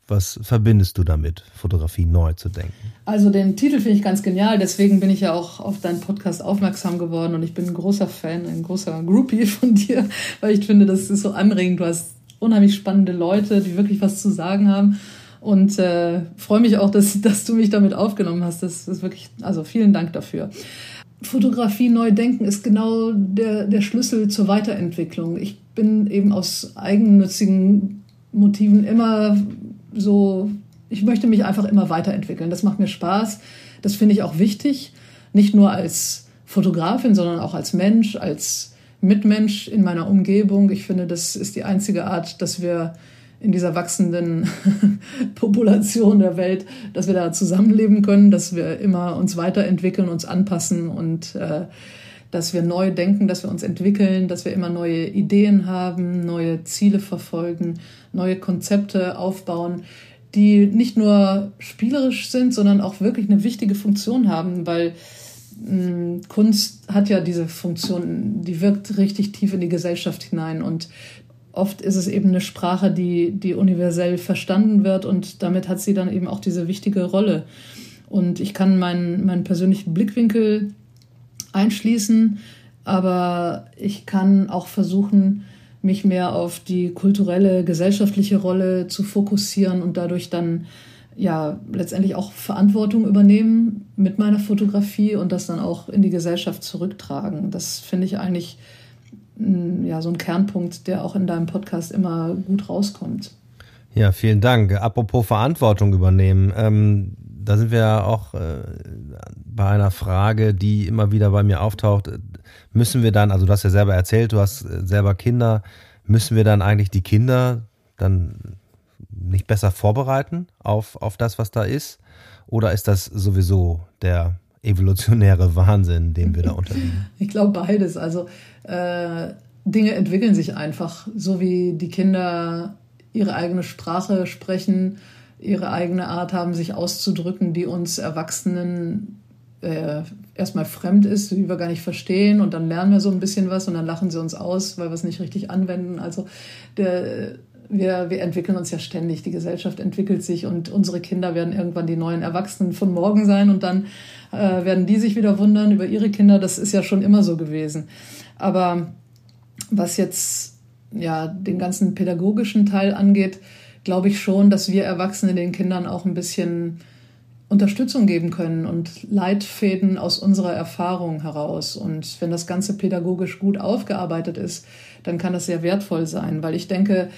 was verbindest du damit, Fotografie neu zu denken? Also den Titel finde ich ganz genial, deswegen bin ich ja auch auf deinen Podcast aufmerksam geworden und ich bin ein großer Fan, ein großer Groupie von dir, weil ich finde, das ist so anregend. Du hast unheimlich spannende Leute, die wirklich was zu sagen haben und äh, freue mich auch, dass, dass du mich damit aufgenommen hast. Das ist wirklich, also vielen Dank dafür. Fotografie neu denken ist genau der, der Schlüssel zur Weiterentwicklung. Ich bin eben aus eigennützigen Motiven immer so, ich möchte mich einfach immer weiterentwickeln. Das macht mir Spaß. Das finde ich auch wichtig. Nicht nur als Fotografin, sondern auch als Mensch, als Mitmensch in meiner Umgebung. Ich finde, das ist die einzige Art, dass wir in dieser wachsenden Population der Welt, dass wir da zusammenleben können, dass wir immer uns weiterentwickeln, uns anpassen und äh, dass wir neu denken, dass wir uns entwickeln, dass wir immer neue Ideen haben, neue Ziele verfolgen, neue Konzepte aufbauen, die nicht nur spielerisch sind, sondern auch wirklich eine wichtige Funktion haben, weil hm, Kunst hat ja diese Funktion, die wirkt richtig tief in die Gesellschaft hinein und oft ist es eben eine Sprache, die, die universell verstanden wird und damit hat sie dann eben auch diese wichtige Rolle. Und ich kann meinen, meinen persönlichen Blickwinkel einschließen, aber ich kann auch versuchen, mich mehr auf die kulturelle, gesellschaftliche Rolle zu fokussieren und dadurch dann ja letztendlich auch Verantwortung übernehmen mit meiner Fotografie und das dann auch in die Gesellschaft zurücktragen. Das finde ich eigentlich ja, so ein Kernpunkt, der auch in deinem Podcast immer gut rauskommt. Ja, vielen Dank. Apropos Verantwortung übernehmen, ähm, da sind wir auch äh, bei einer Frage, die immer wieder bei mir auftaucht. Müssen wir dann, also du hast ja selber erzählt, du hast äh, selber Kinder, müssen wir dann eigentlich die Kinder dann nicht besser vorbereiten auf, auf das, was da ist? Oder ist das sowieso der evolutionäre Wahnsinn, dem wir da unterliegen? Ich glaube beides. Also äh, Dinge entwickeln sich einfach, so wie die Kinder ihre eigene Sprache sprechen, ihre eigene Art haben, sich auszudrücken, die uns Erwachsenen äh, erstmal fremd ist, die wir gar nicht verstehen und dann lernen wir so ein bisschen was und dann lachen sie uns aus, weil wir es nicht richtig anwenden. Also der, wir, wir entwickeln uns ja ständig, die Gesellschaft entwickelt sich und unsere Kinder werden irgendwann die neuen Erwachsenen von morgen sein und dann äh, werden die sich wieder wundern über ihre Kinder. Das ist ja schon immer so gewesen. Aber was jetzt ja den ganzen pädagogischen Teil angeht, glaube ich schon, dass wir Erwachsene den Kindern auch ein bisschen Unterstützung geben können und Leitfäden aus unserer Erfahrung heraus. Und wenn das Ganze pädagogisch gut aufgearbeitet ist, dann kann das sehr wertvoll sein, weil ich denke,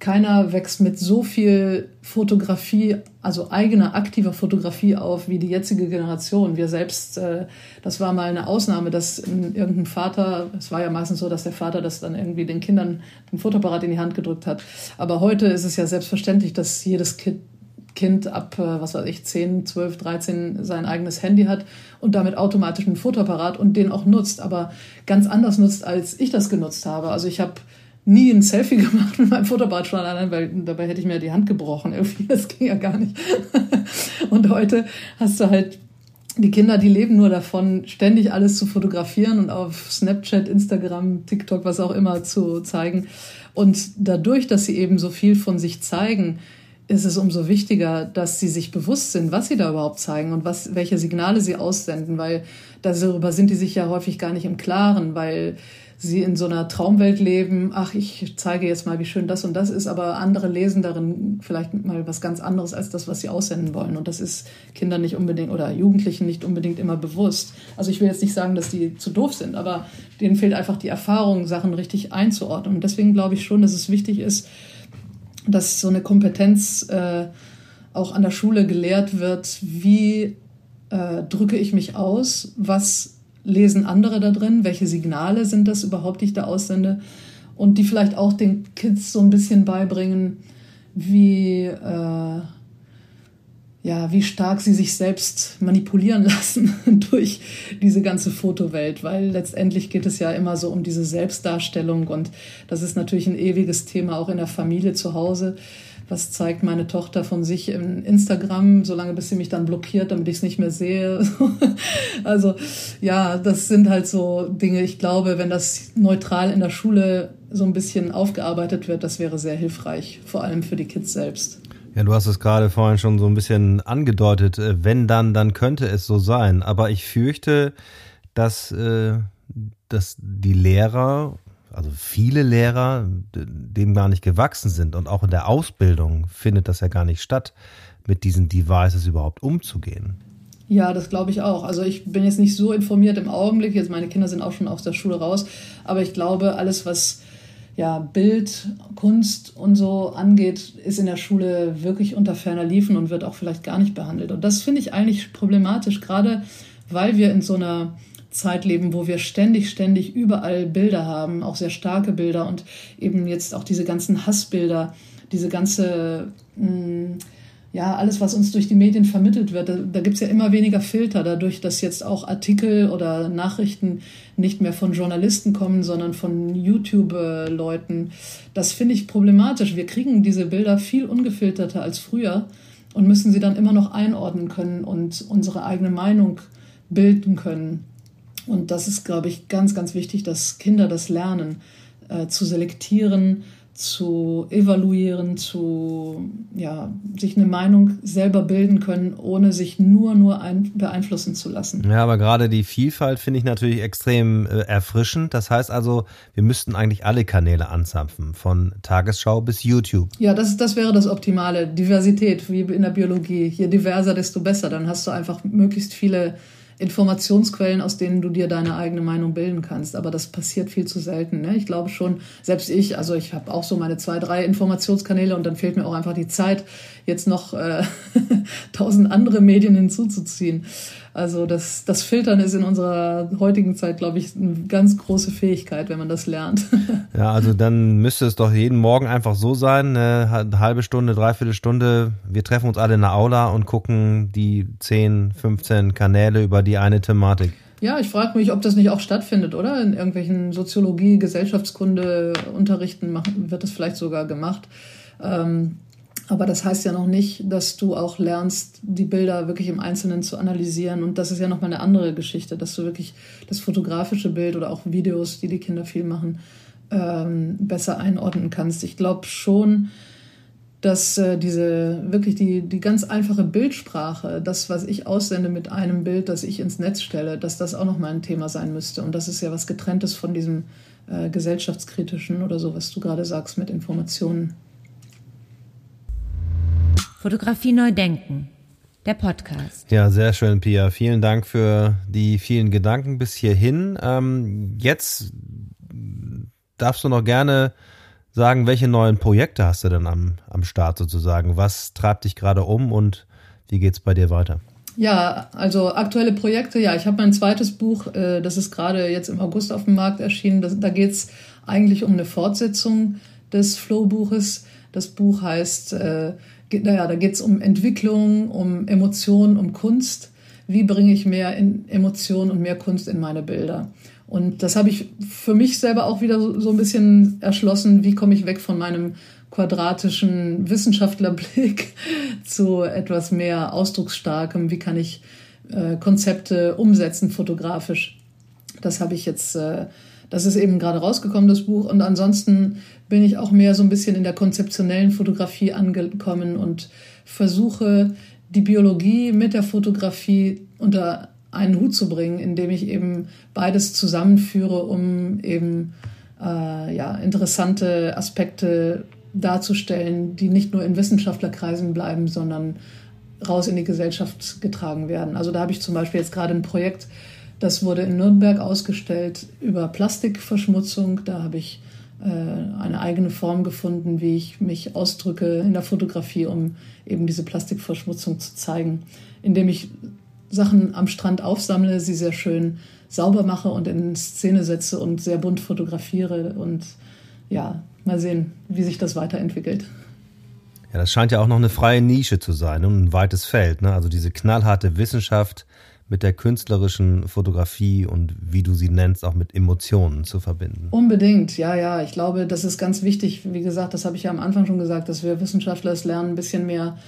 keiner wächst mit so viel Fotografie, also eigener aktiver Fotografie auf wie die jetzige Generation. Wir selbst, äh, das war mal eine Ausnahme, dass irgendein Vater, es war ja meistens so, dass der Vater das dann irgendwie den Kindern den Fotoapparat in die Hand gedrückt hat. Aber heute ist es ja selbstverständlich, dass jedes Kind Kind ab, äh, was weiß ich, 10, 12, 13 sein eigenes Handy hat und damit automatisch einen Fotoapparat und den auch nutzt, aber ganz anders nutzt, als ich das genutzt habe. Also ich habe nie ein Selfie gemacht mit meinem Fotoapparat schon allein, weil dabei hätte ich mir die Hand gebrochen. Irgendwie, das ging ja gar nicht. Und heute hast du halt die Kinder, die leben nur davon, ständig alles zu fotografieren und auf Snapchat, Instagram, TikTok, was auch immer zu zeigen. Und dadurch, dass sie eben so viel von sich zeigen, ist es umso wichtiger, dass sie sich bewusst sind, was sie da überhaupt zeigen und was, welche Signale sie aussenden, weil darüber sind die sich ja häufig gar nicht im Klaren, weil sie in so einer Traumwelt leben, ach, ich zeige jetzt mal, wie schön das und das ist, aber andere lesen darin vielleicht mal was ganz anderes als das, was sie aussenden wollen. Und das ist Kindern nicht unbedingt oder Jugendlichen nicht unbedingt immer bewusst. Also ich will jetzt nicht sagen, dass die zu doof sind, aber denen fehlt einfach die Erfahrung, Sachen richtig einzuordnen. Und deswegen glaube ich schon, dass es wichtig ist, dass so eine Kompetenz äh, auch an der Schule gelehrt wird, wie äh, drücke ich mich aus, was lesen andere da drin? Welche Signale sind das überhaupt, die ich da aussende? Und die vielleicht auch den Kids so ein bisschen beibringen, wie, äh, ja, wie stark sie sich selbst manipulieren lassen durch diese ganze Fotowelt, weil letztendlich geht es ja immer so um diese Selbstdarstellung und das ist natürlich ein ewiges Thema auch in der Familie zu Hause was zeigt meine Tochter von sich in Instagram, solange bis sie mich dann blockiert, damit ich es nicht mehr sehe. also ja, das sind halt so Dinge, ich glaube, wenn das neutral in der Schule so ein bisschen aufgearbeitet wird, das wäre sehr hilfreich, vor allem für die Kids selbst. Ja, du hast es gerade vorhin schon so ein bisschen angedeutet. Äh, wenn dann, dann könnte es so sein. Aber ich fürchte, dass, äh, dass die Lehrer also viele Lehrer dem gar nicht gewachsen sind und auch in der Ausbildung findet das ja gar nicht statt, mit diesen Devices überhaupt umzugehen. Ja, das glaube ich auch. Also ich bin jetzt nicht so informiert im Augenblick. Jetzt meine Kinder sind auch schon aus der Schule raus, aber ich glaube, alles was ja Bild, Kunst und so angeht, ist in der Schule wirklich unter ferner Liefen und wird auch vielleicht gar nicht behandelt. Und das finde ich eigentlich problematisch, gerade weil wir in so einer Zeit leben, wo wir ständig, ständig überall Bilder haben, auch sehr starke Bilder und eben jetzt auch diese ganzen Hassbilder, diese ganze, mh, mm, ja, alles, was uns durch die Medien vermittelt wird, da, da gibt es ja immer weniger Filter, dadurch, dass jetzt auch Artikel oder Nachrichten nicht mehr von Journalisten kommen, sondern von YouTube-Leuten. Das finde ich problematisch. Wir kriegen diese Bilder viel ungefilterter als früher und müssen sie dann immer noch einordnen können und unsere eigene Meinung bilden können. Und das ist, glaube ich, ganz, ganz wichtig, dass Kinder das lernen, äh, zu selektieren, zu evaluieren, zu ja, sich eine Meinung selber bilden können, ohne sich nur nur ein, beeinflussen zu lassen. Ja, aber gerade die Vielfalt finde ich natürlich extrem äh, erfrischend. Das heißt also, wir müssten eigentlich alle Kanäle anzapfen, von Tagesschau bis YouTube. Ja, das, das wäre das Optimale. Diversität, wie in der Biologie. Je diverser, desto besser. Dann hast du einfach möglichst viele Informationsquellen, aus denen du dir deine eigene Meinung bilden kannst. Aber das passiert viel zu selten. Ne? Ich glaube schon, selbst ich, also ich habe auch so meine zwei, drei Informationskanäle und dann fehlt mir auch einfach die Zeit, jetzt noch äh, tausend andere Medien hinzuzuziehen. Also das, das Filtern ist in unserer heutigen Zeit, glaube ich, eine ganz große Fähigkeit, wenn man das lernt. ja, also dann müsste es doch jeden Morgen einfach so sein, eine halbe Stunde, dreiviertel Stunde, wir treffen uns alle in der Aula und gucken die 10, 15 Kanäle über die eine Thematik. Ja, ich frage mich, ob das nicht auch stattfindet, oder? In irgendwelchen Soziologie, Gesellschaftskunde Unterrichten wird das vielleicht sogar gemacht. Ähm, aber das heißt ja noch nicht, dass du auch lernst, die Bilder wirklich im Einzelnen zu analysieren. Und das ist ja nochmal eine andere Geschichte, dass du wirklich das fotografische Bild oder auch Videos, die die Kinder viel machen, ähm, besser einordnen kannst. Ich glaube schon, dass äh, diese wirklich die, die ganz einfache Bildsprache, das, was ich aussende mit einem Bild, das ich ins Netz stelle, dass das auch nochmal ein Thema sein müsste. Und das ist ja was getrenntes von diesem äh, gesellschaftskritischen oder so, was du gerade sagst mit Informationen. Fotografie neu denken. Der Podcast. Ja, sehr schön, Pia. Vielen Dank für die vielen Gedanken bis hierhin. Ähm, jetzt darfst du noch gerne sagen, welche neuen Projekte hast du denn am, am Start sozusagen? Was treibt dich gerade um und wie geht's bei dir weiter? Ja, also aktuelle Projekte, ja, ich habe mein zweites Buch, äh, das ist gerade jetzt im August auf dem Markt erschienen. Das, da geht's eigentlich um eine Fortsetzung des Flow-Buches. Das Buch heißt äh, naja, da geht es um Entwicklung, um Emotionen, um Kunst. Wie bringe ich mehr Emotionen und mehr Kunst in meine Bilder? Und das habe ich für mich selber auch wieder so, ein bisschen erschlossen. Wie komme ich weg von meinem quadratischen Wissenschaftlerblick zu etwas mehr ausdrucksstarkem? Wie kann ich äh, Konzepte umsetzen fotografisch? Das habe ich jetzt äh, das ist eben gerade rausgekommen, das Buch. Und ansonsten bin ich auch mehr so ein bisschen in der konzeptionellen Fotografie angekommen und versuche die Biologie mit der Fotografie unter einen Hut zu bringen, indem ich eben beides zusammenführe, um eben äh, ja, interessante Aspekte darzustellen, die nicht nur in Wissenschaftlerkreisen bleiben, sondern raus in die Gesellschaft getragen werden. Also da habe ich zum Beispiel jetzt gerade ein Projekt, das wurde in Nürnberg ausgestellt über Plastikverschmutzung. Da habe ich äh, eine eigene Form gefunden, wie ich mich ausdrücke in der Fotografie, um eben diese Plastikverschmutzung zu zeigen, indem ich Sachen am Strand aufsammle, sie sehr schön sauber mache und in Szene setze und sehr bunt fotografiere und ja, mal sehen, wie sich das weiterentwickelt. Ja, das scheint ja auch noch eine freie Nische zu sein und ein weites Feld. Ne? Also diese knallharte Wissenschaft mit der künstlerischen Fotografie und wie du sie nennst, auch mit Emotionen zu verbinden. Unbedingt, ja, ja. Ich glaube, das ist ganz wichtig. Wie gesagt, das habe ich ja am Anfang schon gesagt, dass wir Wissenschaftler es lernen, ein bisschen mehr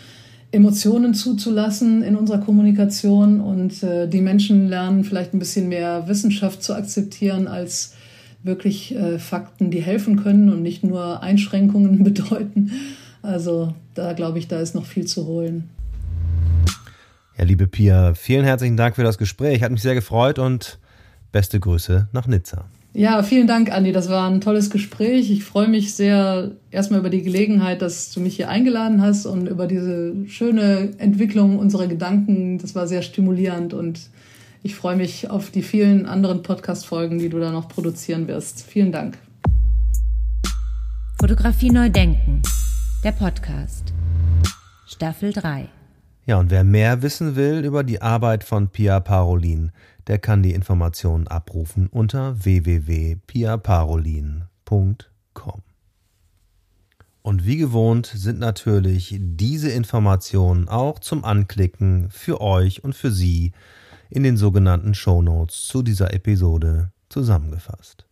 Emotionen zuzulassen in unserer Kommunikation und äh, die Menschen lernen vielleicht ein bisschen mehr Wissenschaft zu akzeptieren als wirklich äh, Fakten, die helfen können und nicht nur Einschränkungen bedeuten. Also da glaube ich, da ist noch viel zu holen. Ja, liebe Pia, vielen herzlichen Dank für das Gespräch. Hat mich sehr gefreut und beste Grüße nach Nizza. Ja, vielen Dank, Andi. Das war ein tolles Gespräch. Ich freue mich sehr erstmal über die Gelegenheit, dass du mich hier eingeladen hast und über diese schöne Entwicklung unserer Gedanken. Das war sehr stimulierend und ich freue mich auf die vielen anderen Podcast-Folgen, die du da noch produzieren wirst. Vielen Dank. Fotografie neu denken. Der Podcast. Staffel 3. Ja, und wer mehr wissen will über die Arbeit von Pia Parolin, der kann die Informationen abrufen unter www.piaparolin.com. Und wie gewohnt sind natürlich diese Informationen auch zum Anklicken für euch und für Sie in den sogenannten Show Notes zu dieser Episode zusammengefasst.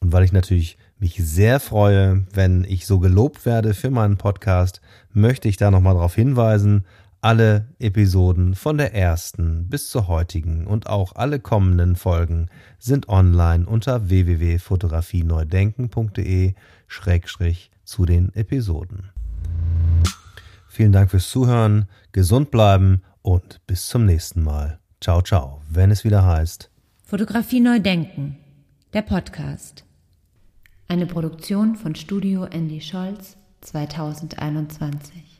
Und weil ich natürlich mich sehr freue, wenn ich so gelobt werde für meinen Podcast, möchte ich da nochmal darauf hinweisen, alle Episoden von der ersten bis zur heutigen und auch alle kommenden Folgen sind online unter www.fotografieneudenken.de schrägstrich zu den Episoden. Vielen Dank fürs Zuhören, gesund bleiben und bis zum nächsten Mal. Ciao, ciao, wenn es wieder heißt Fotografie neu denken, der Podcast. Eine Produktion von Studio Andy Scholz 2021.